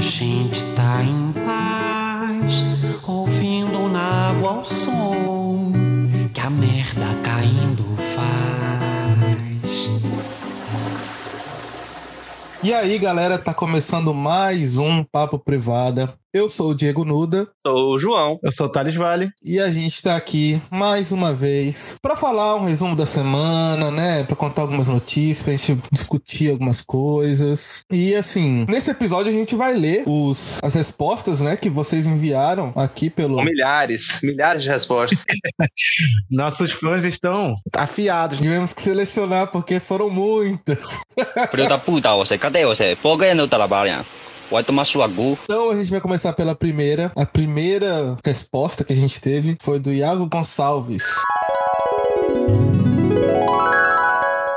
A gente tá em paz, ouvindo na água o som que a merda caindo faz. E aí, galera, tá começando mais um Papo Privada. Eu sou o Diego Nuda. Sou o João. Eu sou o Thales Vale. E a gente tá aqui mais uma vez para falar um resumo da semana, né? Pra contar algumas notícias, pra gente discutir algumas coisas. E assim, nesse episódio a gente vai ler os, as respostas, né? Que vocês enviaram aqui pelo. Milhares, milhares de respostas. Nossos fãs estão afiados. Tivemos que selecionar porque foram muitas. Filho da puta você, cadê você? Por que não trabalha? Vai tomar sua gu. Então a gente vai começar pela primeira. A primeira resposta que a gente teve foi do Iago Gonçalves.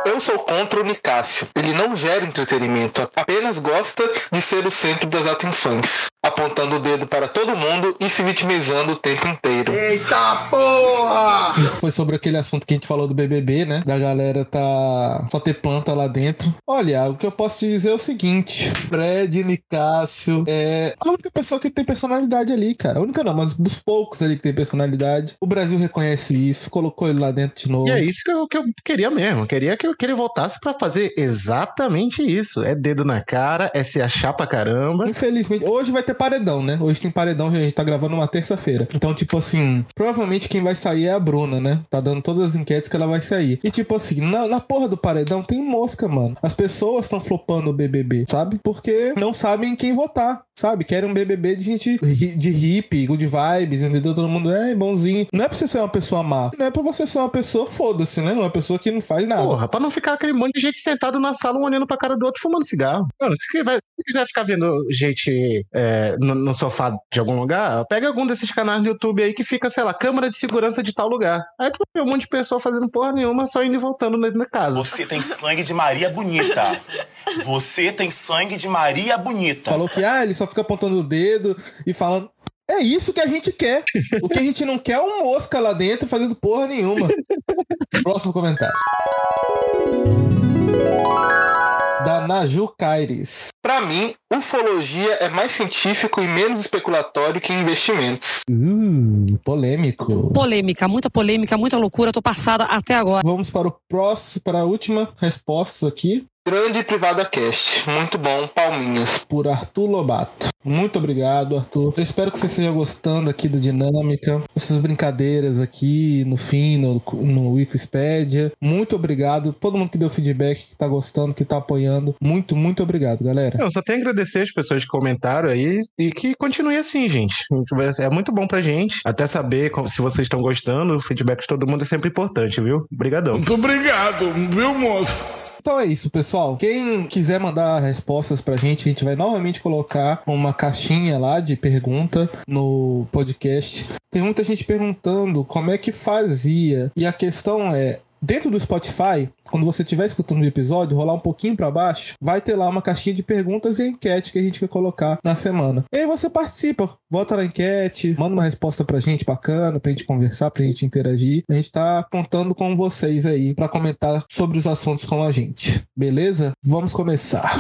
Eu sou contra o Nicásio. Ele não gera entretenimento, apenas gosta de ser o centro das atenções, apontando o dedo para todo mundo e se vitimizando o tempo inteiro. Eita porra! Isso foi sobre aquele assunto que a gente falou do BBB, né? Da galera tá só ter planta lá dentro. Olha, o que eu posso te dizer é o seguinte: Fred Nicásio é a única pessoa que tem personalidade ali, cara. A única não, mas dos poucos ali que tem personalidade. O Brasil reconhece isso, colocou ele lá dentro de novo. E é isso que eu, que eu queria mesmo. Eu queria que, que ele voltasse pra fazer exatamente isso. É dedo na cara, é se achar pra caramba. Infelizmente, hoje vai ter paredão, né? Hoje tem paredão, a gente tá gravando uma terça-feira. Então, tipo assim, provavelmente quem vai sair é a Bruna, né? Tá dando todas as enquetes que ela vai sair. E tipo assim, na, na porra do paredão tem mosca, mano. As pessoas estão flopando o BBB, sabe? Porque não sabem quem votar. Sabe? Querem um BBB de gente de hippie, good vibes, entendeu? Todo mundo é bonzinho. Não é pra você ser uma pessoa má. Não é pra você ser uma pessoa foda-se, né? Uma pessoa que não faz nada. Porra, pra não ficar aquele monte de gente sentado na sala, um olhando pra cara do outro, fumando cigarro. Mano, se quiser, se quiser ficar vendo gente é, no, no sofá de algum lugar, pega algum desses canais no YouTube aí que fica, sei lá, câmara de segurança de tal lugar. Aí tu vê um monte de pessoa fazendo porra nenhuma, só indo e voltando na, na casa. Você tem sangue de Maria Bonita. Você tem sangue de Maria Bonita. Falou que, ah, ele só fica apontando o dedo e falando. É isso que a gente quer. O que a gente não quer é um mosca lá dentro fazendo porra nenhuma. Próximo comentário. Da Naju Caires. Pra mim, ufologia é mais científico e menos especulatório que investimentos. Uh, polêmico. Polêmica, muita polêmica, muita loucura. Tô passada até agora. Vamos para o próximo, para a última resposta aqui. Grande Privada Cast. Muito bom, palminhas. Por Arthur Lobato. Muito obrigado, Arthur. Eu espero que você esteja gostando aqui da dinâmica, essas brincadeiras aqui no fim, no, no Wikipedia. Muito obrigado. Todo mundo que deu feedback, que tá gostando, que tá apoiando. Muito, muito obrigado, galera. Eu só tenho a agradecer as pessoas que comentaram aí e que continue assim, gente. É muito bom pra gente. Até saber se vocês estão gostando. O feedback de todo mundo é sempre importante, viu? Obrigadão. Muito obrigado, viu, moço? Então é isso, pessoal. Quem quiser mandar respostas pra gente, a gente vai novamente colocar uma caixinha lá de pergunta no podcast. Tem muita gente perguntando como é que fazia. E a questão é. Dentro do Spotify, quando você estiver escutando o episódio, rolar um pouquinho pra baixo, vai ter lá uma caixinha de perguntas e enquete que a gente quer colocar na semana. E aí você participa, vota na enquete, manda uma resposta pra gente bacana, pra gente conversar, pra gente interagir. A gente tá contando com vocês aí pra comentar sobre os assuntos com a gente. Beleza? Vamos começar.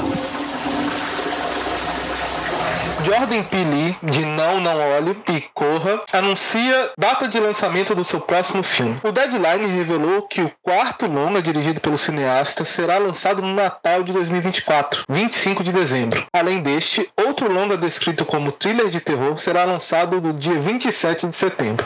Jordan Peele, de Não Não Olhe e Corra, anuncia data de lançamento do seu próximo filme. O Deadline revelou que o quarto longa dirigido pelo cineasta será lançado no Natal de 2024, 25 de dezembro. Além deste, outro longa descrito como thriller de terror será lançado no dia 27 de setembro.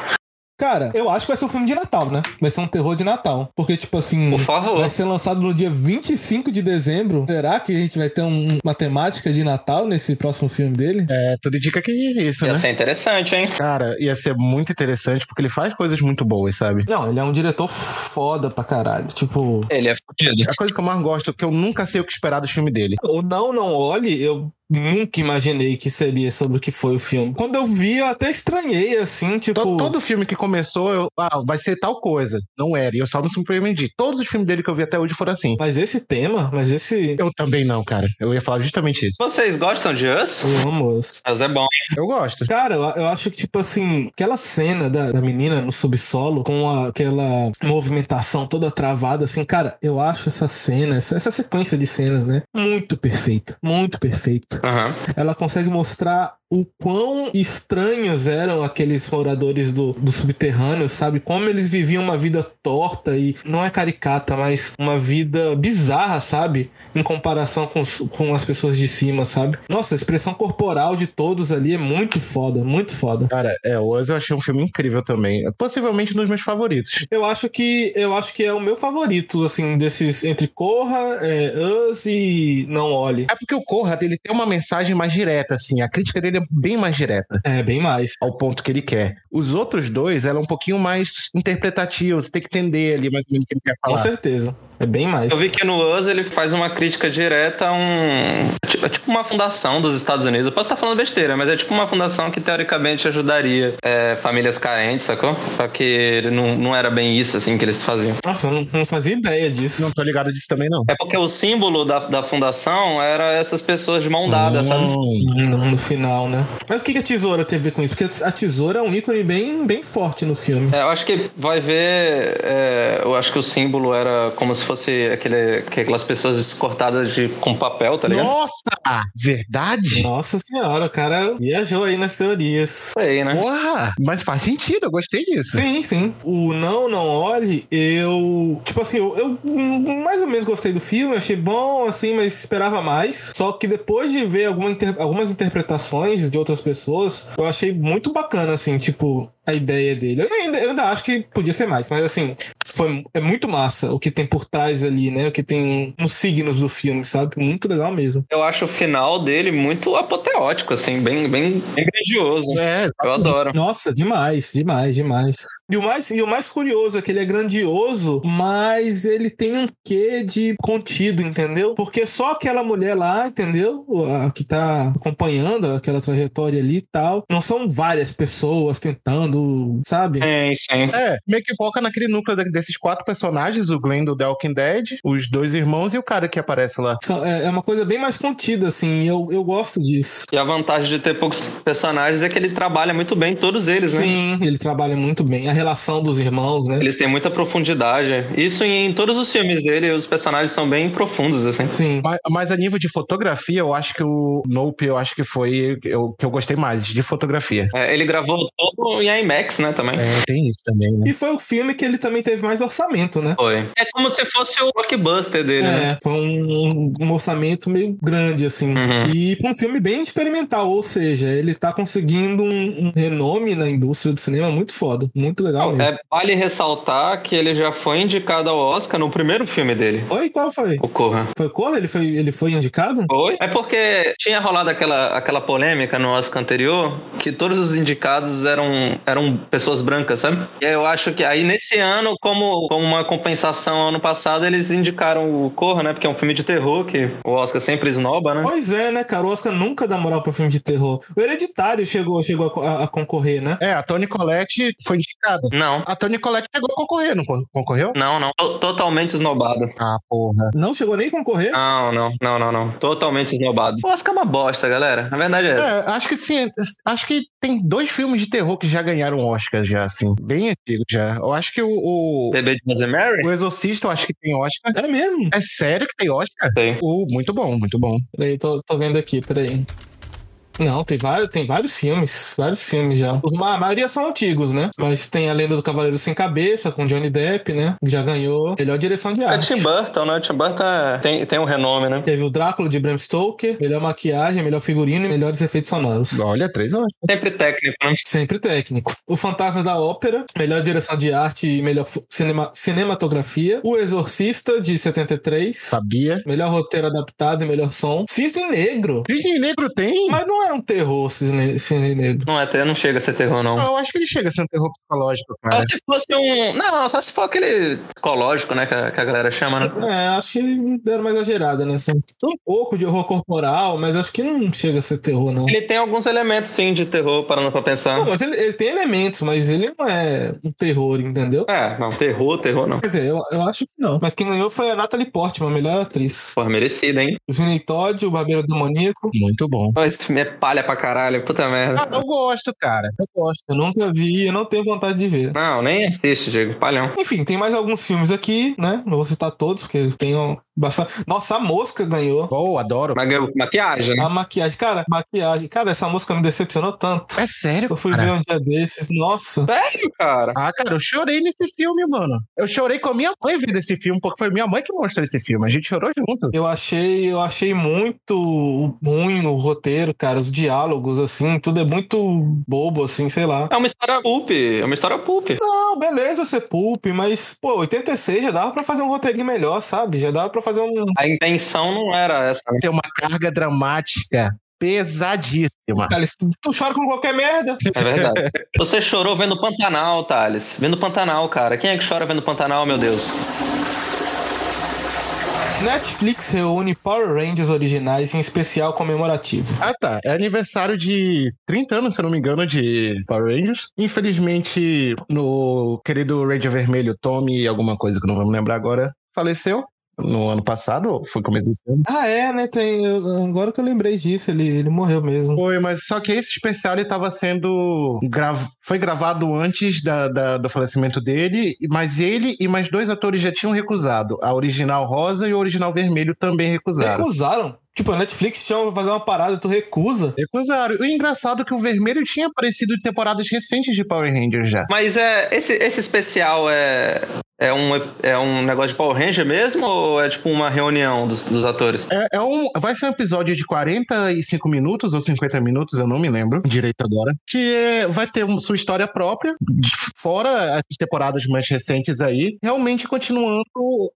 Cara, eu acho que vai ser um filme de Natal, né? Vai ser um terror de Natal. Porque, tipo assim. Por favor. Vai ser lançado no dia 25 de dezembro. Será que a gente vai ter um- uma temática de Natal nesse próximo filme dele? É, tudo indica que é isso, Ia né? ser interessante, hein? Cara, ia ser muito interessante porque ele faz coisas muito boas, sabe? Não, ele é um diretor foda pra caralho. Tipo. Ele é fudido. A coisa que eu mais gosto é que eu nunca sei o que esperar do filme dele. O Não Não Olhe, eu nunca imaginei que seria sobre o que foi o filme. Quando eu vi, eu até estranhei, assim, tipo. Todo, todo filme que começou, eu, ah, vai ser tal coisa. Não era. E eu só me surpreendi. Todos os filmes dele que eu vi até hoje foram assim. Mas esse tema, mas esse. Eu também não, cara. Eu ia falar justamente isso. Vocês gostam de Us? Eu amo esse. Us é bom. Eu gosto. Cara, eu, eu acho que, tipo assim, aquela cena da, da menina no subsolo, com a- aquela movimentação toda travada, assim, cara, eu acho essa cena, essa, essa sequência de cenas, né? Muito perfeita. Muito perfeita. Aham. ela consegue mostrar o quão estranhos eram aqueles moradores do, do subterrâneo, sabe? Como eles viviam uma vida torta e não é caricata, mas uma vida bizarra, sabe? Em comparação com, com as pessoas de cima, sabe? Nossa, a expressão corporal de todos ali é muito foda, muito foda. Cara, é, o Us eu achei um filme incrível também. Possivelmente um dos meus favoritos. Eu acho que eu acho que é o meu favorito, assim, desses entre Corra, é, Us e Não Olhe. É porque o Corra, ele tem uma mensagem mais direta, assim. A crítica dele é bem mais direta. É, bem mais. Ao ponto que ele quer. Os outros dois, ela é um pouquinho mais interpretativa. Você tem que entender ali mais ou menos o que ele quer Com falar. certeza. É bem mais. Eu vi que no Us ele faz uma crítica direta a um. tipo- É tipo uma fundação dos Estados Unidos. Eu posso estar falando besteira, mas é tipo uma fundação que teoricamente ajudaria é, famílias carentes, sacou? Só que não, não era bem isso assim que eles faziam. Nossa, eu não, não fazia ideia disso. Não tô ligado disso também, não. É porque o símbolo da, da fundação era essas pessoas de mão dada, sabe? Hum. No, no final, né? Mas o que que a tesoura teve a ver com isso? Porque a tesoura é um ícone bem, bem forte no filme. É, eu acho que vai ver. é, eu acho que o símbolo era como se fosse aquele, aquelas pessoas cortadas de, com papel, tá ligado? Nossa! Verdade? Nossa senhora, o cara viajou aí nas teorias. Sei, né? Porra! Mas faz sentido, eu gostei disso. Sim, sim. O Não, Não Olhe, eu. Tipo assim, eu, eu, mais ou menos gostei do filme, achei bom, assim, mas esperava mais. Só que depois de ver alguma inter- algumas interpretações de outras pessoas, eu achei muito bacana, assim, tipo, a ideia dele. Eu ainda, eu ainda acho que podia ser mais, mas assim, foi, é muito massa o que tem por trás ali, né? O que tem nos signos do filme, sabe? Muito legal mesmo. Eu acho o final dele muito apoteótico, assim, bem, bem, bem grandioso. É, Eu adoro. Nossa, demais, demais, demais. E o mais, e o mais curioso é que ele é grandioso, mas ele tem um quê de contido, entendeu? Porque só aquela mulher lá, entendeu? A que tá acompanhando aquela trajetória ali e tal. Não são várias pessoas tentando, sabe? Sim, sim. É, meio que foca naquele núcleo de- desses quatro personagens, o Glenn do The Walking Dead, os dois irmãos e o cara que aparece lá. É, é uma coisa bem mais contida, assim. e Eu, eu gosto disso. E a vantagem de ter poucos personagens é que ele trabalha muito bem todos eles, né? Sim, ele trabalha muito bem. A relação dos irmãos, né? Eles têm muita profundidade. Isso em todos os filmes dele, os personagens são bem profundos, assim. Sim. Mas, mas a nível de fotografia, eu acho que o Nope, eu acho que foi o que eu gostei mais, de fotografia. É, ele gravou todo em IMAX, né, também. É, tem isso também, né? E foi o filme que ele também teve mais orçamento, né? Foi. É como se fosse o blockbuster dele, né? É, foi um, um orçamento meio grande, assim. Uhum. E pra um filme bem experimental, ou seja, ele tá conseguindo um, um renome na indústria do cinema muito foda. Muito legal mesmo. É, vale ressaltar que ele já foi indicado ao Oscar no primeiro filme dele, Oi, qual foi? o Corra. Foi Corra? Ele foi, ele foi indicado? Foi? É porque tinha rolado aquela, aquela polêmica no Oscar anterior que todos os indicados eram, eram pessoas brancas, sabe? E aí eu acho que aí nesse ano, como, como uma compensação ano passado, eles indicaram o Corra, né? Porque é um filme de terror que o Oscar sempre esnoba, né? Pois é, né, cara? O Oscar nunca dá moral pra filme de terror. O Hereditário chegou, chegou a, a- concorrer, né? É, a Toni Collette foi indicada. Não, A Toni Collette chegou a concorrer, não con- concorreu? não, não. To- Totalmente esnobado. Ah, porra. Não chegou nem a concorrer? Não, não, não, não, não. Totalmente esnobado. O Oscar é uma bosta, galera. Na verdade é essa. É, acho que sim. Acho que tem dois filmes de terror que já ganharam Oscar, já, assim. Bem antigos já. Eu acho que o, o, Bebê de Rosemary? o Exorcista, eu acho que tem Oscar. É mesmo? É sério que tem Oscar? Tem. O, muito bom, muito bom. Peraí, tô, tô vendo aqui, peraí. Não, tem vários, tem vários filmes. Vários filmes já. Os, a maioria são antigos, né? Mas tem a Lenda do Cavaleiro Sem Cabeça, com Johnny Depp, né? Que já ganhou melhor direção de É arte. Tim Burton, né? Tim Burton é- tem, tem um renome, né? Teve o Drácula de Bram Stoker, melhor maquiagem, melhor figurino e melhores efeitos sonoros. Olha, três Oscars. Sempre técnico, né? Sempre técnico. O Fantasma da Ópera, melhor direção de arte e melhor cinema- cinematografia. O Exorcista, de 73. Sabia. Melhor roteiro adaptado e melhor som. Cisne Negro. Cisne Negro tem? Mas não é um terror, Cisne, Cisne Negro. Não, é, até não chega a ser terror, não. Eu acho que ele chega a ser um terror psicológico, Só cara. se fosse um. Não, só se for aquele psicológico, né? Que a, que a galera chama, né? É, acho que deram uma exagerada, né? Assim, um pouco de horror corporal, mas acho que não chega a ser terror, não. Ele tem alguns elementos, sim, de terror, parando pra pensar. Não, mas ele, ele tem elementos, mas ele não é um terror, entendeu? É, não, terror, terror não. Quer dizer, eu, eu acho que não. Mas quem ganhou foi a Natalie Portman, melhor atriz. Porra, merecida, hein? O Sweeney Todd, o Barbeiro Demoníaco. Muito bom. Filme é palha pra caralho. Puta merda. Ah, eu gosto, cara. Eu gosto. Eu nunca vi, eu não tenho vontade de ver. Não, nem assiste, Diego. Palhão. Enfim, tem mais alguns filmes aqui, né? Não vou citar todos, porque tem um- bastante. Nossa, a mosca ganhou. Oh, adoro. Mas ganhou maquiagem, né? A maquiagem, cara, maquiagem. Cara, essa música me decepcionou tanto. É sério, Eu fui cara. ver um dia desses, nossa. Sério, cara? Ah, cara, eu chorei nesse filme, mano. Eu chorei com a minha mãe vendo esse filme, porque foi minha mãe que mostrou esse filme. A gente chorou junto. Eu achei, eu achei muito ruim o roteiro, cara, os diálogos assim, tudo é muito bobo assim, sei lá. É uma história pulp. É uma história pulp. Não, beleza ser pulp, mas pô, 86 já dava pra fazer um roteirinho melhor, sabe? Já dava pra fazer um A intenção não era essa. né? Tem uma carga dramática pesadíssima. Thales, tu, tu chora com qualquer merda. É verdade. Você chorou vendo Pantanal, Thales. Vendo Pantanal, cara. Quem é que chora vendo Pantanal, meu Deus? Netflix reúne Power Rangers originais em especial comemorativo. Ah, tá. É aniversário de 30 anos, se eu não me engano, de Power Rangers. Infelizmente, no querido Ranger Vermelho, Tommy, alguma coisa que não me lembrar agora, faleceu no ano passado, ou foi começo desse ano. Ah, é, né? Tem, eu- agora que eu lembrei disso, ele, ele morreu mesmo. Foi, mas só que esse especial ele estava sendo grav... foi gravado antes da, da- do falecimento dele, mas ele e mais dois atores já tinham recusado. A original rosa e o original vermelho também recusaram. Recusaram. Tipo, a Netflix chama pra fazer uma parada, tu recusa. Recusaram. O engraçado é que o vermelho tinha aparecido em temporadas recentes de Power Rangers já. Mas é esse, esse especial é, é, um, é um negócio de Power Ranger mesmo ou é tipo uma reunião dos, dos atores? É, é um, vai ser um episódio de 45 minutos ou 50 minutos, eu não me lembro direito agora. Que é- vai ter um- sua história própria, fora as temporadas mais recentes aí, realmente continuando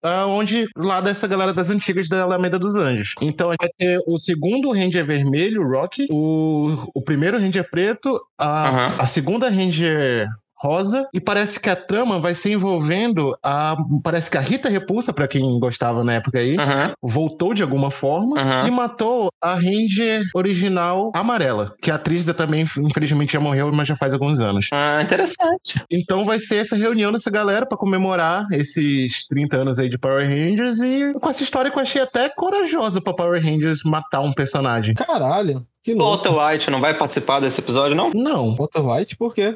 ah, onde lá dessa galera das antigas da Alameda dos Anjos. Então vai ter o segundo Ranger vermelho, o Rocky, o, o primeiro Ranger preto, a, a segunda Ranger rosa e parece que a trama vai ser envolvendo a parece que a Rita Repulsa pra quem gostava na época aí voltou de alguma forma e matou a Ranger original amarela, que a atriz também, infelizmente, já morreu, mas já faz alguns anos. Ah, interessante. Então vai ser essa reunião dessa galera pra comemorar esses 30 anos aí de Power Rangers e com essa história que eu achei até corajosa pra Power Rangers matar um personagem. Caralho, que O louco. Walter White não vai participar desse episódio, não? Não, Walter White, por quê?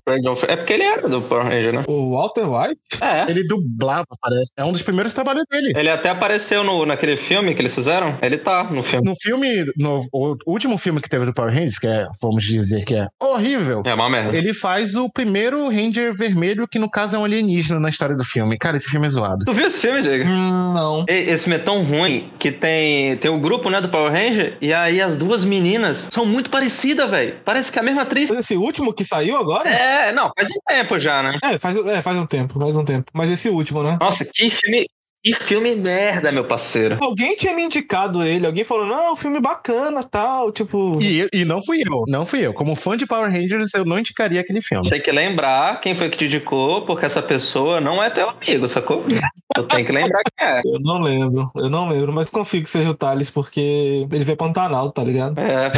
É porque ele era do Power Ranger, né? O Walter White? É. ele dublava, parece. É um dos primeiros trabalhos dele. Ele até apareceu no, naquele filme que eles fizeram. Ele tá no filme. No filme, no o último filme que teve do Power Rangers, que é, vamos dizer que é horrível, É uma merda. Ele faz o primeiro Ranger vermelho, que no caso é um alienígena na história do filme. Cara, esse filme é zoado. Tu viu esse filme, Diego? Hum, não. Esse filme é tão ruim que tem, tem o grupo, né, do Power Ranger, e aí as duas meninas são muito parecidas, velho. Parece que é a mesma atriz. Mas esse último que saiu agora? É, não, faz um tempo já, né? É, faz, é, faz um tempo, faz um tempo. Mas esse último, né? Nossa, que filme. Que filme merda, meu parceiro. Alguém tinha me indicado ele, alguém falou, não, filme bacana, tal, tipo... E, eu- e não fui eu, não fui eu. Como fã de Power Rangers, eu não indicaria aquele filme. Tem que lembrar quem foi que te indicou, porque essa pessoa não é teu amigo, sacou? Tu tem que lembrar quem é. Eu não lembro, eu não lembro, mas confio que seja o Thales, porque ele vê Pantanal, tá ligado? É, é.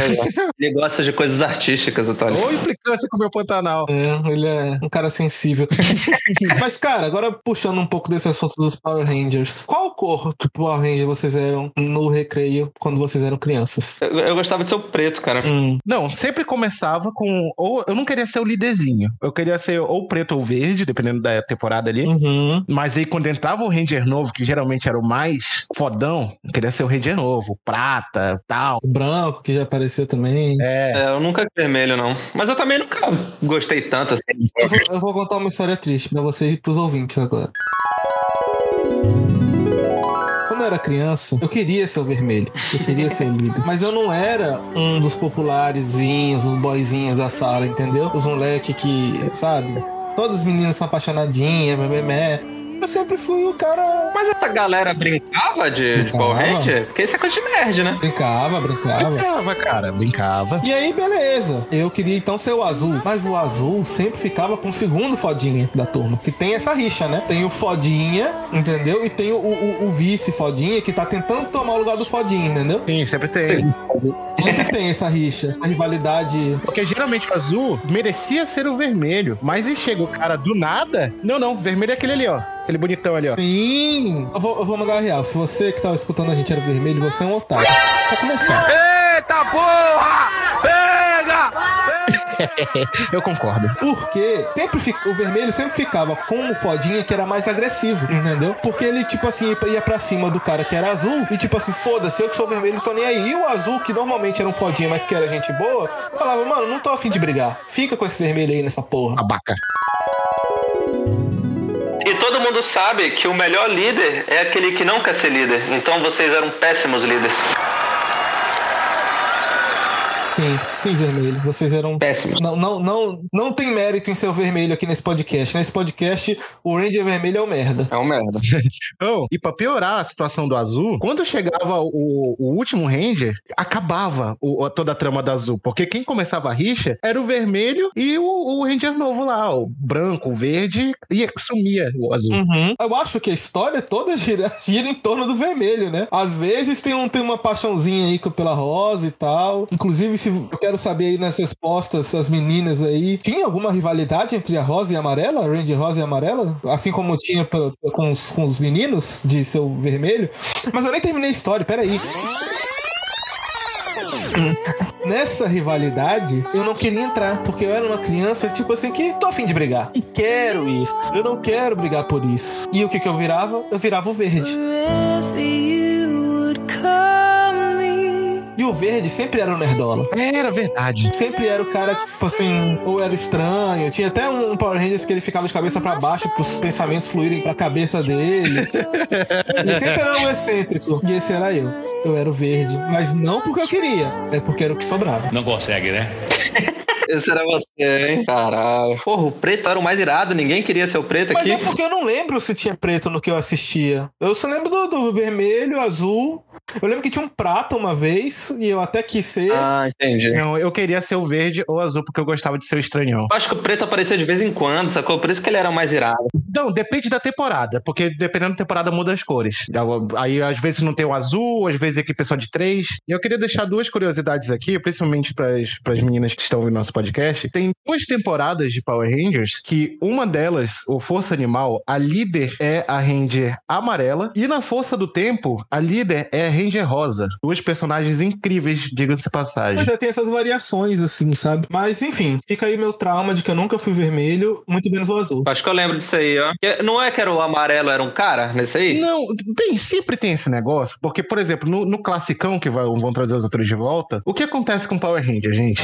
Ele gosta de coisas artísticas, o Thales. Ou implicância com o meu Pantanal. É, ele é um cara sensível. Mas, cara, agora puxando um pouco desse assunto dos Power Rangers. Qual cor do Power Ranger vocês eram no recreio quando vocês eram crianças? Eu, eu gostava de ser o preto, cara. Hum, Não, sempre começava com. Ou eu não queria ser o líderzinho. Eu queria ser ou preto ou verde, dependendo da temporada ali. uhum. Mas aí quando entrava o Ranger novo, que geralmente era o mais fodão, eu queria ser o Ranger novo, prata, tal. O branco, que já apareceu também. É. É, eu nunca vermelho, não. Mas eu também nunca gostei tanto assim. Eu vou, eu vou contar uma história triste pra vocês e pros ouvintes agora. Era criança, eu queria ser o vermelho. Eu queria ser o líder. Mas eu não era um dos popularezinhos, os boyzinhos da sala, entendeu? Os moleque que, sabe? Todas as meninas são apaixonadinhas, memé. Eu sempre fui o cara. Mas essa galera brincava de, de Power Brincava. Ranger? Porque isso é coisa de nerd, né? Brincava, brincava. Brincava, cara, brincava. E aí, beleza. Eu queria então ser o azul. Mas o azul sempre ficava com o segundo fodinha da turma. Que tem essa rixa, né? Tem o fodinha, entendeu? E tem o, o- o vice fodinha que tá tentando tomar o lugar do fodinha, entendeu? Sim, sempre tem. Sempre tem essa rixa, essa rivalidade. Porque geralmente o azul merecia ser o vermelho. Mas aí chega o cara do nada. Não, não, vermelho é aquele ali, ó. Aquele bonitão ali, ó. Sim! Eu vou, eu vou mandar a real. Se você que tava escutando a gente era vermelho, você é um otário. Pra começar. Eita porra! Eu concordo. Porque sempre fi- o vermelho sempre ficava com o fodinha que era mais agressivo, entendeu? Porque ele, tipo assim, ia pra cima do cara que era azul e, tipo assim, foda-se, eu que sou vermelho, tô nem aí. E o azul, que normalmente era um fodinha, mas que era gente boa, falava, mano, não tô afim de brigar. Fica com esse vermelho aí nessa porra. Abaca. E todo mundo sabe que o melhor líder é aquele que não quer ser líder. Então vocês eram péssimos líderes. Sim, sim, vermelho. Vocês eram. Péssimos. Não, não, não, não tem mérito em ser o vermelho aqui nesse podcast. Nesse podcast, o Ranger vermelho é o merda. É um merda. Oh, e pra piorar a situação do azul, quando chegava o, o último Ranger, acabava o- toda a trama do azul. Porque quem começava a rixa era o vermelho e o, o Ranger novo lá, o branco, o verde, e sumia o azul. Uhum. Eu acho que a história toda gira, gira em torno do vermelho, né? Às vezes tem, um, tem uma paixãozinha aí com- pela rosa e tal. Inclusive, se eu quero saber aí nas respostas, as meninas aí, tinha alguma rivalidade entre a rosa e a amarela? A Ranger rosa e amarela? Assim como tinha pra- com, os, com os meninos de seu vermelho? Mas eu nem terminei a história, peraí. Nessa rivalidade, eu não queria entrar, porque eu era uma criança, tipo assim, que tô afim de brigar. E quero isso. Eu não quero brigar por isso. E o que que eu virava? Eu virava o verde. E o verde sempre era o nerdola. Era verdade. Sempre era o cara, tipo assim, ou era estranho. Tinha até um Power Rangers que ele ficava de cabeça pra baixo pros pensamentos fluírem pra cabeça dele. Ele sempre era um excêntrico. E esse era eu. Eu era o verde. Mas não porque eu queria, é porque era o que sobrava. Não consegue, né? Esse era você, hein? Caralho. Porra, o preto era o mais irado, ninguém queria ser o preto Mas aqui. é porque eu não lembro se tinha preto no que eu assistia. Eu só lembro do, do vermelho, azul. Eu lembro que tinha um prata uma vez e eu até quis ser. Ah, entendi. Não, eu queria ser o verde ou azul porque eu gostava de ser o estranhão. Eu acho que o preto aparecia de vez em quando, sacou? Por isso que ele era mais irado. Não, depende da temporada, porque dependendo da temporada muda as cores. Aí às vezes não tem o azul, às vezes a equipe é só de três. E eu queria deixar duas curiosidades aqui, principalmente para as meninas que estão ouvindo nosso podcast. Tem duas temporadas de Power Rangers que uma delas, o Força Animal, a líder é a Ranger amarela e na Força do Tempo, a líder é Ranger rosa. Duas personagens incríveis, diga-se passagem. Mas já tem essas variações, assim, sabe? Mas enfim, fica aí meu trauma de que eu nunca fui vermelho, muito menos o azul. Acho que eu lembro disso aí, ó. Não é que era o amarelo, era um cara nesse aí? Não, bem, sempre tem esse negócio, porque, por exemplo, no, no classicão que vai- vão trazer os atores de volta, o que acontece com Power Ranger, gente?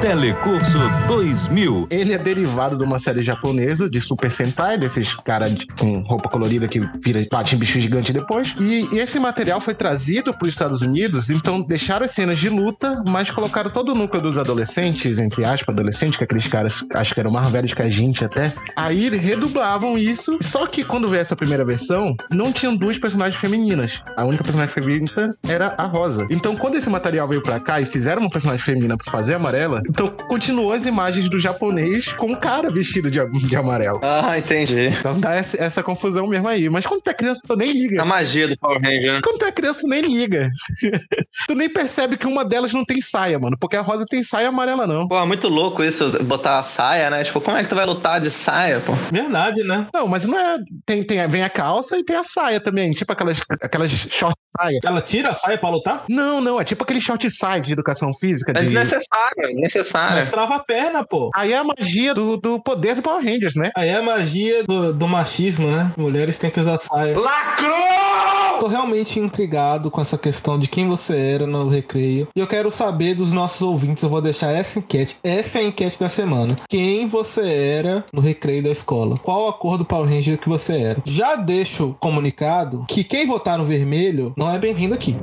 Telecurso 2000. Ele é derivado de uma série japonesa de Super Sentai, desses caras de- com roupa colorida que vira bate em bicho gigante depois. E, e esse material foi trazido para os Estados Unidos, então deixaram as cenas de luta, mas colocaram todo o núcleo dos adolescentes, entre aspas, adolescentes, que aqueles caras acho que eram mais velhos que a gente até. Aí redublavam isso, só que quando veio essa primeira versão, não tinham duas personagens femininas. A única personagem feminina era a Rosa. Então, quando esse material veio pra cá e fizeram uma personagem feminina pra fazer amarela, então continuou as imagens do japonês com um cara vestido de, de amarelo. Ah, entendi. Então dá essa, essa confusão mesmo aí. Mas quando tu é criança, tu nem liga. A magia do Power Ranger. né? Quando tu é criança, tu nem liga. tu nem percebe que uma delas não tem saia, mano. Porque a rosa tem saia amarela, não. Pô, é muito louco isso, botar a saia, né? Tipo, como é que tu vai lutar de saia, pô? Verdade, né? Não, mas não é. Tem, tem, vem a calça e tem a saia também. Tipo aquelas, aquelas short saia. Ela tira a saia pra lutar? Não, não. É tipo aquele short saia de educação física. É De... desnecessário, é desnecessário. Mas trava a perna, pô. Aí é a magia do, do poder do Power Rangers, né? Aí é a magia do, do machismo, né? Mulheres têm que usar saia. Lacrou! Tô realmente intrigado com essa questão de quem você era no recreio. E eu quero saber dos nossos ouvintes. Eu vou deixar essa enquete. Essa é a enquete da semana. Quem você era no recreio da escola? Qual a cor do Power Ranger que você era? Já deixo comunicado que quem votar no vermelho não é bem-vindo aqui.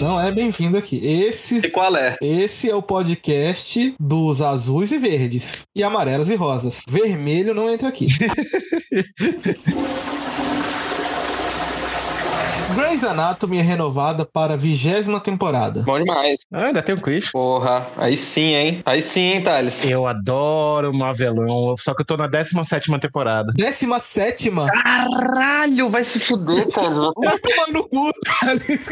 Não é bem-vindo aqui. Esse Ficou alerta. esse é o podcast dos azuis e verdes. E amarelas e rosas. Vermelho não entra aqui. Grey's Anatomy é renovada para a vigésima temporada. Bom demais. Ah, ainda tem um quiz. Porra, aí sim, hein? Aí sim, hein, Thales? Eu adoro Mavelão, só que eu tô na 17 temporada. Décima sétima. Caralho, vai se fuder, cara. Vai tomar no cu, Thales.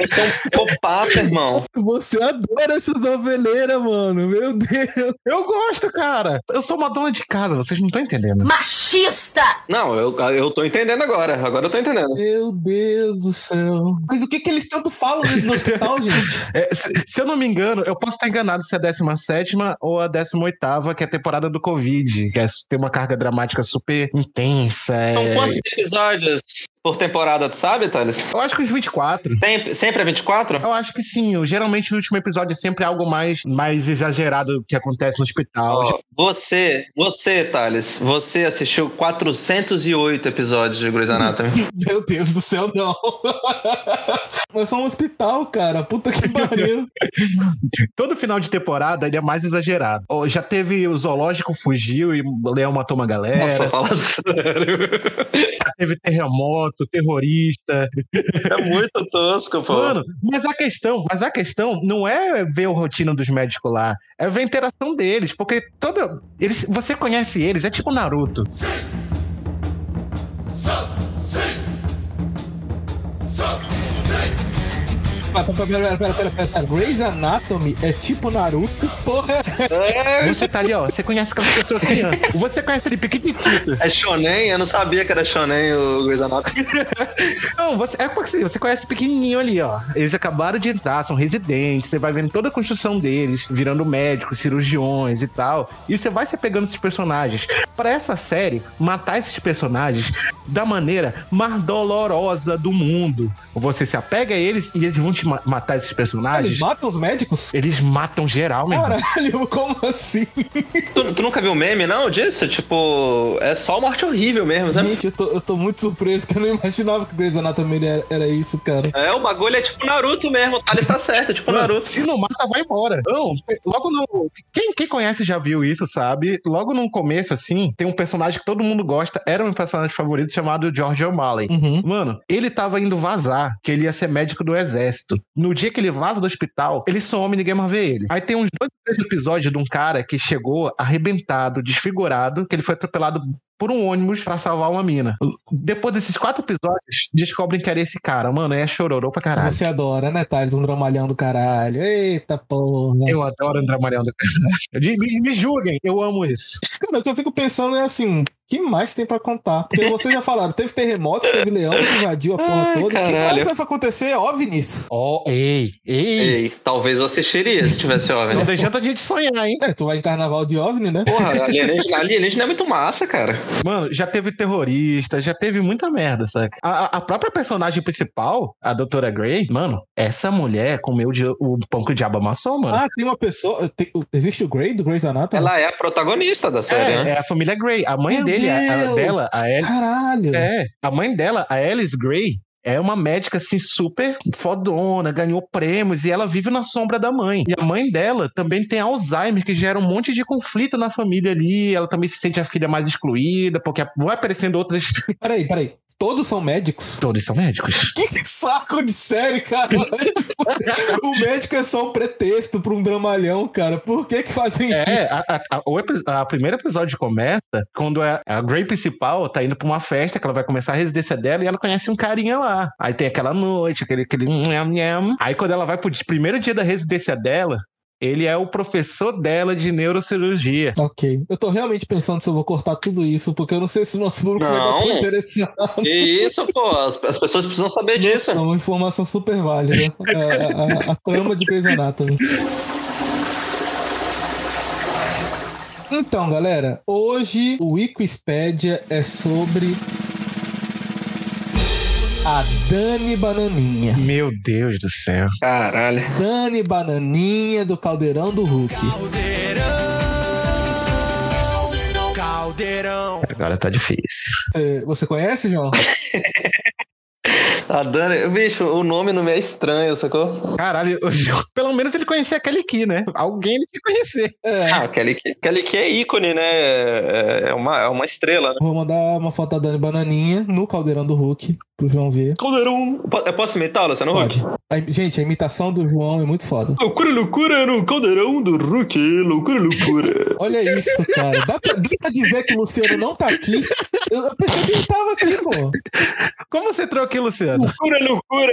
Você é um popata, irmão. Você adora essas noveleiras, mano. Meu Deus. Eu gosto, cara. Eu sou uma dona de casa, vocês não estão entendendo. Machista! Não, eu, eu tô entendendo agora. Agora eu tô entendendo. Meu Deus Deus do céu. Mas o que que eles tanto falam nesse no hospital, gente? É, se, se eu não me engano, eu posso estar enganado se é a 17 ou a 18, que é a temporada do Covid, que é, tem uma carga dramática super intensa. São é- quantos episódios por temporada, tu sabe, Thales? Eu acho que os 24. Sempre, sempre é 24? Eu acho que sim. Eu- Geralmente o último episódio é sempre algo mais, mais exagerado que acontece no hospital. Ó, você, você, Thales, você assistiu 408 episódios de Grey's Anatomy. Meu Deus do céu, não. Mas só um hospital, cara. Puta que pariu. Todo final de temporada ele é mais exagerado. Ó, Já teve o zoológico fugiu e o leão matou uma galera. Nossa, fala sério. Já teve terremoto, terrorista. É muito tosco, pô. Mano, mas a questão, mas a questão não é ver a rotina dos médicos lá, é ver a interação deles, porque todo eles, você conhece eles, é tipo Naruto. Pera, pera, pera, pera, pera, pera, pera. Grey's Anatomy é tipo Naruto, porra. É, Você tá ali, ó, você conhece aquela pessoa criança. Você conhece ele pequitito. é shonen? Eu não sabia que era shonen o Grey's Anatomy. Não, você, é porque você conhece pequenininho ali, ó. Eles acabaram de entrar, são residentes, você vai vendo toda a construção deles, virando médicos, cirurgiões e tal. E você vai se apegando a esses personagens. Pra essa série, matar esses personagens da maneira mais dolorosa do mundo. Você se apega a eles e eles vão te ma- matar esses personagens. Eles matam os médicos? Eles matam geral, meu irmão. Caralho, como assim? Tu, tu nunca viu meme, não, disso? Tipo, é só morte horrível mesmo, sabe? Gente, eu tô, eu tô muito surpreso que eu não imaginava que Grey's Anatomy era, era isso, cara. É, o bagulho é tipo Naruto mesmo. Thales tá certo, é tipo Mano, Naruto. Se não mata, vai embora. Não, logo no. Quem, quem conhece já viu isso, sabe? Logo no começo, assim, tem um personagem que todo mundo gosta, era um personagem favorito chamado George O'Malley. Uhum. Mano, ele tava indo vazar, que ele ia ser médico do exército. No dia que ele vaza do hospital, ele some e ninguém mais vê ele. Aí tem uns dois, três episódios de um cara que chegou arrebentado, desfigurado, que ele foi atropelado por um ônibus pra salvar uma mina. Depois desses quatro episódios, descobrem que era esse cara. Mano, é chororô pra caralho. Você adora, né, Thales? Um dramalhão do caralho. Eita porra. Eu adoro André Mariano do caralho. Me, me julguem, eu amo isso. Cara, o que eu fico pensando é assim, o que mais tem pra contar? Porque vocês já falaram, teve terremoto, teve leão que invadiu a porra Ai, toda. O que caralho. mais vai acontecer? OVNIs. Ó, ei, ei. Ei, talvez eu assistiria se tivesse Não OVNI. adianta a gente sonhar, hein? É, tu vai em carnaval de OVNI, né? Porra, alienígena, alienígena é muito massa, cara. Mano, já teve terrorista, já teve muita merda, saca? A, a- própria personagem principal, a Doutora Grey, mano, essa mulher comeu de- o pão que o diabo amassou, mano. Ah, tem uma pessoa. tem- existe o Grey do Grey's Anatomy? Ela é a protagonista da série, é, né? é a família Grey. A mãe Meu dele, a, a- dela, a Alice. Caralho. É, a mãe dela, a Alice Grey, é uma médica assim super fodona, ganhou prêmios e ela vive na sombra da mãe. E a mãe dela também tem Alzheimer, que gera um monte de conflito na família ali. Ela também se sente a filha mais excluída, porque vai aparecendo outras. Peraí, peraí. Todos são médicos? Todos são médicos. Que saco de série, cara. o médico é só um pretexto pra um dramalhão, cara. Por que que fazem É, isso? a, a, a, a primeiro episódio começa quando a, a Grey principal tá indo pra uma festa, que ela vai começar a residência dela e ela conhece um carinha lá. Aí tem aquela noite, aquele, aquele nham, nham. Aí quando ela vai pro primeiro dia da residência dela, ele é o professor dela de neurocirurgia. Ok. Eu tô realmente pensando se eu vou cortar tudo isso, porque eu não sei se o nosso público vai estar tão Não. interessado. Que isso, pô. As, as pessoas precisam saber disso. É uma informação super válida. É, a, a trama de Grey's Anatomy. Então, galera, hoje o Wikipedia é sobre a Dani Bananinha. Meu Deus do céu. Caralho. Dani Bananinha do Caldeirão do Hulk. Agora tá difícil. É, Você conhece, João? A Dani, bicho, o nome não me é estranho, sacou? Caralho, pelo menos ele conhecia aquele aqui, né? Alguém ele que conhecer. É. Ah, Kelly Key, Kelly Key é ícone, né? É, é uma, é uma estrela, né? Vou mandar uma foto da Dani Bananinha no Caldeirão do Hulk pro João ver. Caldeirão. Eu posso imitar, Luciano Huck? Pode. A- gente, a imitação do João é muito foda. Loucura, loucura no caldeirão do Hulk. Loucura, loucura. Olha isso, cara. Dá pra, dá pra dizer que o Luciano não tá aqui? Eu, eu pensei que ele tava aqui, pô. Como você entrou aqui, Luciano? Loucura, loucura.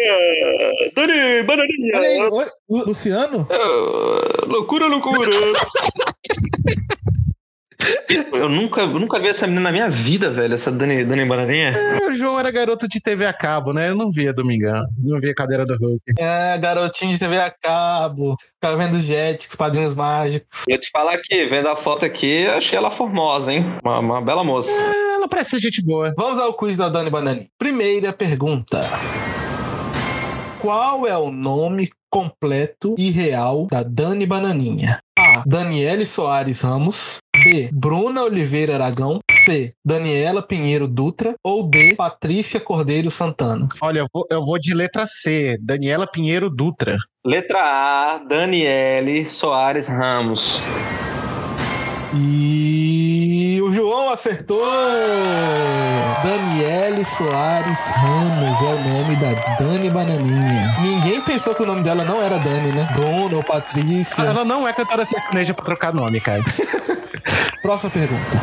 Dani, bananinha. Olha aí, oi, Lu- Luciano? Ah, loucura, loucura. Eu nunca, eu nunca vi essa menina na minha vida, velho, essa Dani, Dani Bananinha. É, o João era garoto de TV a cabo, né? Eu não via Domingão. Não via cadeira do Hulk. É, garotinho de TV a cabo. Ficava vendo Jetix, Padrinhos Mágicos. Vou te falar aqui, vendo a foto aqui, achei ela formosa, hein? Uma, uma bela moça. É, ela parece ser gente boa. Vamos ao quiz da Dani Bananinha. Primeira pergunta. Qual é o nome completo e real da Dani Bananinha? A. Daniele Soares Ramos. B. Bruna Oliveira Aragão. C. Daniela Pinheiro Dutra. Ou D. Patrícia Cordeiro Santana. Olha, eu vou, eu vou de letra C. Daniela Pinheiro Dutra. Letra A, Daniele Soares Ramos. E o João acertou! Daniele Soares Ramos é o nome da Dani Bananinha. Ninguém pensou que o nome dela não era Dani, né? Bruno ou Patrícia. Ela não é cantora sertaneja pra trocar nome, cara. Próxima pergunta.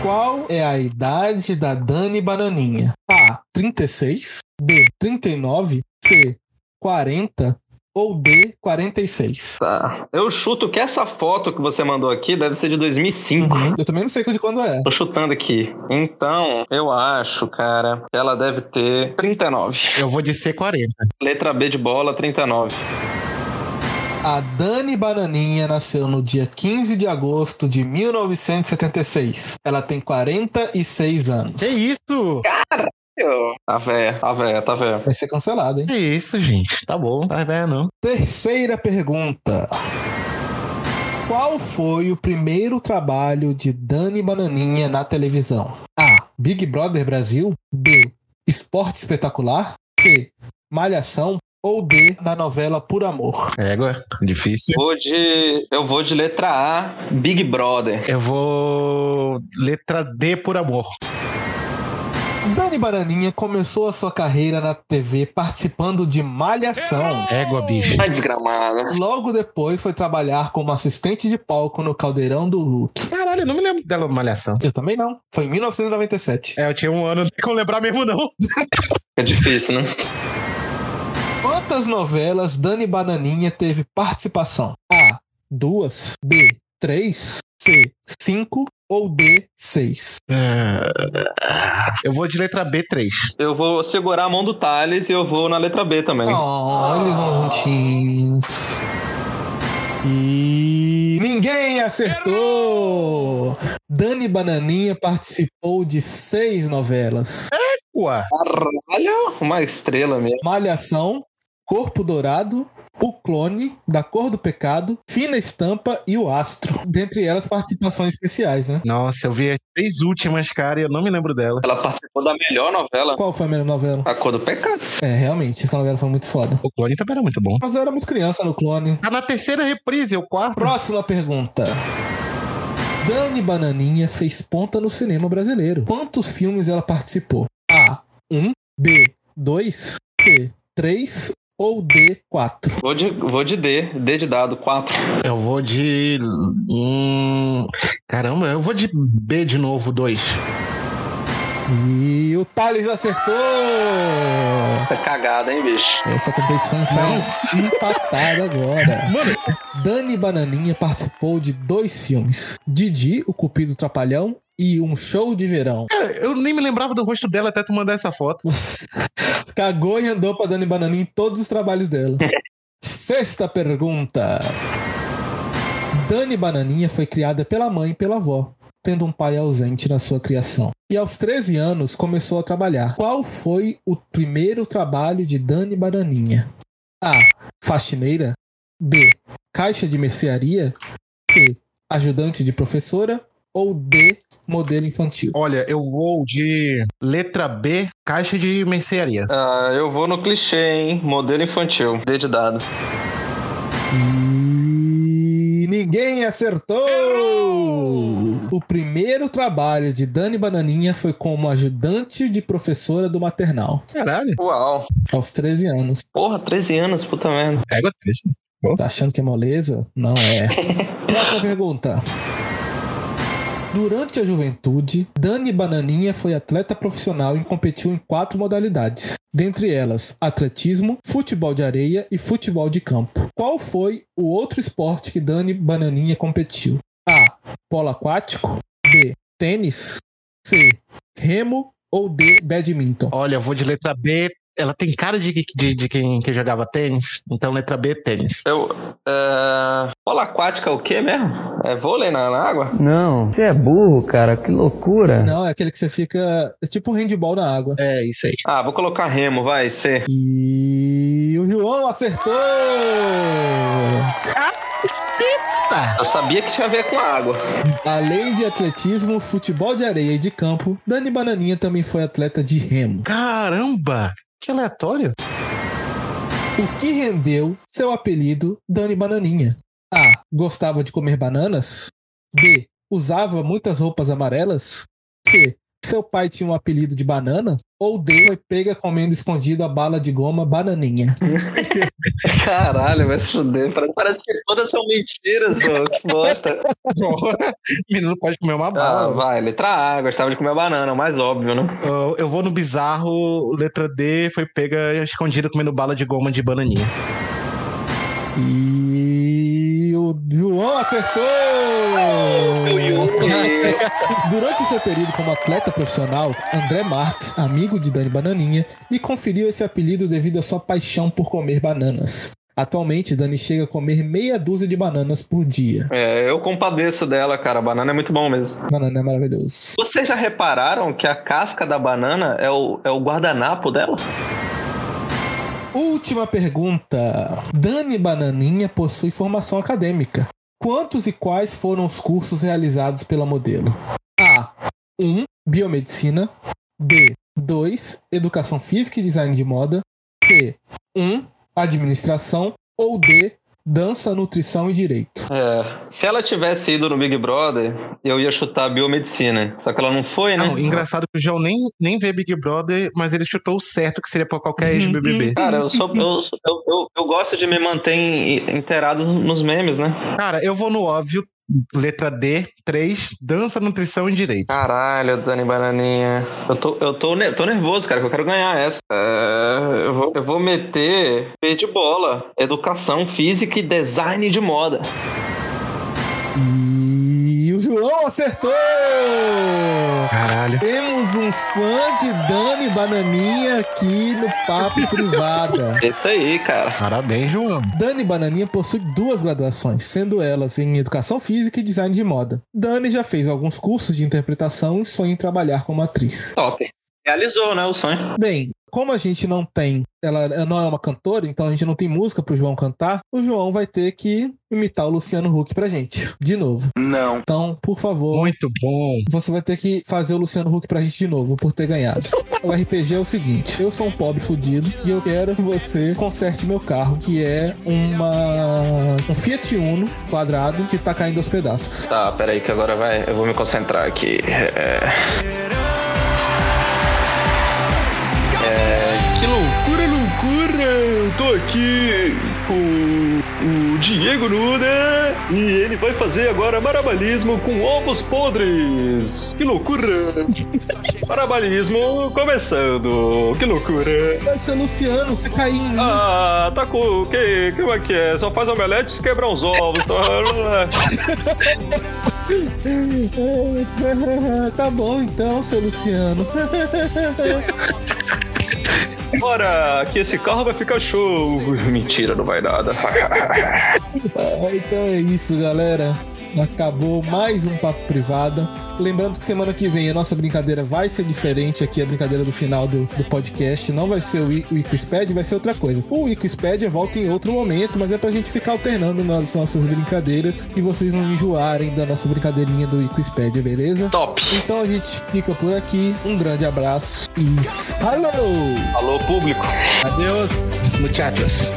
Qual é a idade da Dani Bananinha? A. 36. B. 39. C. 40. Ou D. 46. Tá. Eu chuto que essa foto que você mandou aqui deve ser de 2005. Uhum. Eu também não sei de quando é. Tô chutando aqui. Então, eu acho, cara, que ela deve ter 39. Eu vou de C40. Letra B de bola, 39. A Dani Bananinha nasceu no dia 15 de agosto de 1976. Ela tem 46 anos. Que isso? Tá véia, tá véia, tá véia. Vai ser cancelado, hein? Que isso, gente? Tá bom, tá bem, não. Terceira pergunta. Qual foi o primeiro trabalho de Dani Bananinha na televisão? A. Big Brother Brasil. B. Esporte Espetacular. C. Malhação. Ou D. Na novela Por Amor. Égua, difícil. Vou de, eu vou de letra A, Big Brother. Eu vou. Letra D por amor. Dani Bananinha começou a sua carreira na TV participando de Malhação. Égua, bicho. Ai, desgramada. Logo depois foi trabalhar como assistente de palco no Caldeirão do Hulk. Caralho, eu não me lembro dela no Malhação. Eu também não. Foi em 1997. É, eu tinha um ano, não tem como lembrar mesmo, não. É difícil, né? Quantas novelas Dani Bananinha teve participação? A. Duas. B. Três. C. Cinco. Ou D. Seis. Ah, Eu vou de letra B3. Eu vou segurar a mão do Thales e eu vou na letra B também. Oh, eles vão juntinhos. E ninguém acertou! Dani Bananinha participou de seis novelas: Ué. Caralho, uma estrela mesmo. Malhação, Corpo Dourado, O Clone, Da Cor do Pecado, Fina Estampa e O Astro. Dentre elas, participações especiais, né? Nossa, eu vi as três últimas, cara, e eu não me lembro dela. Ela participou da melhor novela, Qual foi a melhor novela? A Cor do Pecado. É, realmente, essa novela foi muito foda. O clone também era muito bom. Mas eu era muito criança no Clone. Tá na terceira reprise, o quarto. Próxima pergunta. Dani Bananinha fez ponta no cinema brasileiro. Quantos filmes ela participou? A. 1. B. 2. C. 3. Ou D. 4. Vou de, vou de D, D de dado, 4. Eu vou de. Hum... Caramba, eu vou de B de novo, dois. E o Thales acertou! Tá cagada, hein, bicho? Essa competição sai empatada agora. Mano, Dani Bananinha participou de dois filmes: Didi, o Cupido Trapalhão, e Um Show de Verão. cara, eu nem me lembrava do rosto dela até tu mandar essa foto. Cagou e andou pra Dani Bananinha em todos os trabalhos dela. Sexta pergunta. Dani Bananinha foi criada pela mãe e pela avó, tendo um pai ausente na sua criação. E aos 13 anos começou a trabalhar. Qual foi o primeiro trabalho de Dani Bananinha? A. Faxineira. B. Caixa de mercearia. C. Ajudante de professora. Ou D. Modelo infantil. Olha, eu vou de letra B, caixa de mercearia. Ah, eu vou no clichê, hein? Modelo infantil, D de dado. E ninguém acertou! O primeiro trabalho de Dani Bananinha foi como ajudante de professora do maternal, Caralho. Uau. aos 13 anos. Porra, 13 anos, puta merda. Égua triste. Tá achando que é moleza? Não é. Próxima pergunta. Durante a juventude, Dani Bananinha foi atleta profissional e competiu em quatro modalidades. Dentre elas, atletismo, futebol de areia e futebol de campo. Qual foi o outro esporte que Dani Bananinha competiu? A. Polo aquático. B. Tênis. C. Remo. Ou D. Badminton. Olha, eu vou de letra B. Ela tem cara de, de, de quem que jogava tênis. Então, letra B, tênis. Eu. É... Bola aquática é o quê mesmo? É vôlei na, na água? Não, você é burro, cara, que loucura. Não, é aquele que você fica. É tipo um handball na água. É, isso aí. Ah, vou colocar remo, vai, C. E o João acertou! Caceta! Eu sabia que tinha a ver com a água. Além de atletismo, futebol de areia e de campo, Dani Bananinha também foi atleta de remo. Caramba! Que aleatório. O que rendeu seu apelido Dani Bananinha? A. Gostava de comer bananas? B. Usava muitas roupas amarelas? C. Seu pai tinha um apelido de banana? Ou D. Foi pega comendo escondido a bala de goma bananinha? Caralho, vai se fuder. Parece, parece que todas são mentiras, pô. Que bosta. Menino pode comer uma Ah, bala. vai, letra A, gostava de comer banana, o mais óbvio, né? Eu, eu vou no bizarro, letra D, foi pega escondida comendo bala de goma de bananinha. E o João acertou! Durante seu período como atleta profissional, André Marques, amigo de Dani Bananinha, lhe conferiu esse apelido devido à sua paixão por comer bananas. Atualmente, Dani chega a comer meia dúzia de bananas por dia. É, eu compadeço dela, cara. Banana é muito bom mesmo. Banana é maravilhoso. Vocês já repararam que a casca da banana é o, é o guardanapo dela? Última pergunta. Dani Bananinha possui formação acadêmica. Quantos e quais foram os cursos realizados pela modelo? A. 1. Biomedicina. B. 2. Educação física e design de moda. C. 1. Administração. Ou D. Dança, nutrição e direito. É. Se ela tivesse ido no Big Brother, eu ia chutar biomedicina. Só que ela não foi, né? Não, engraçado que o João nem, nem vê Big Brother, mas ele chutou o certo que seria pra qualquer ex-BBB. Cara, eu, sou, eu, eu, eu, eu gosto de me manter in- inteirado nos memes, né? Cara, eu vou no óbvio, letra D, 3, dança, nutrição e direito. Caralho, Dani Bananinha. Eu tô, eu tô, tô nervoso, cara, que eu quero ganhar essa. É, eu, vou, eu vou meter P de bola, educação física e design de moda. E o João acertou! Caralho. Temos um fã de Dani Bananinha aqui no Papo Privada. É Isso aí, cara. Parabéns, João. Dani Bananinha possui duas graduações, sendo elas em Educação Física e Design de Moda. Dani já fez alguns cursos de interpretação e sonha em trabalhar como atriz. Top. Realizou, né, o sonho. Bem, como a gente não tem, ela não é uma cantora, então a gente não tem música pro João cantar, o João vai ter que imitar o Luciano Huck pra gente, de novo. Não. Então, por favor, Muito bom. você vai ter que fazer o Luciano Huck pra gente de novo, por ter ganhado. O RPG é o seguinte: eu sou um pobre fudido e eu quero que você conserte meu carro, que é uma um Fiat Uno quadrado que tá caindo aos pedaços. Tá, peraí que agora vai. Eu vou me concentrar aqui. É... Que loucura, loucura! Eu tô aqui com o Diego Nuda e ele vai fazer agora marabalismo com ovos podres. Que loucura! Marabalismo começando. Que loucura! Vai ser Luciano, você em mim. Ah, tá com. Que, como é que é? Só faz omelete e quebrar os ovos. Tá? tá bom então, seu Luciano. Bora, que esse carro vai ficar show. Mentira, não vai nada. Ah, então é isso, galera. Acabou mais um Papo Privada. Lembrando que semana que vem a nossa brincadeira vai ser diferente aqui, a brincadeira do final do, do podcast. Não vai ser o, I- o vai ser outra coisa. O Icosped volta em outro momento, mas é pra gente ficar alternando nas nossas brincadeiras e vocês não enjoarem da nossa brincadeirinha do Icosped, beleza? Top. Então a gente fica por aqui. Um grande abraço e falou! Alô, público. Adeus, muchachos.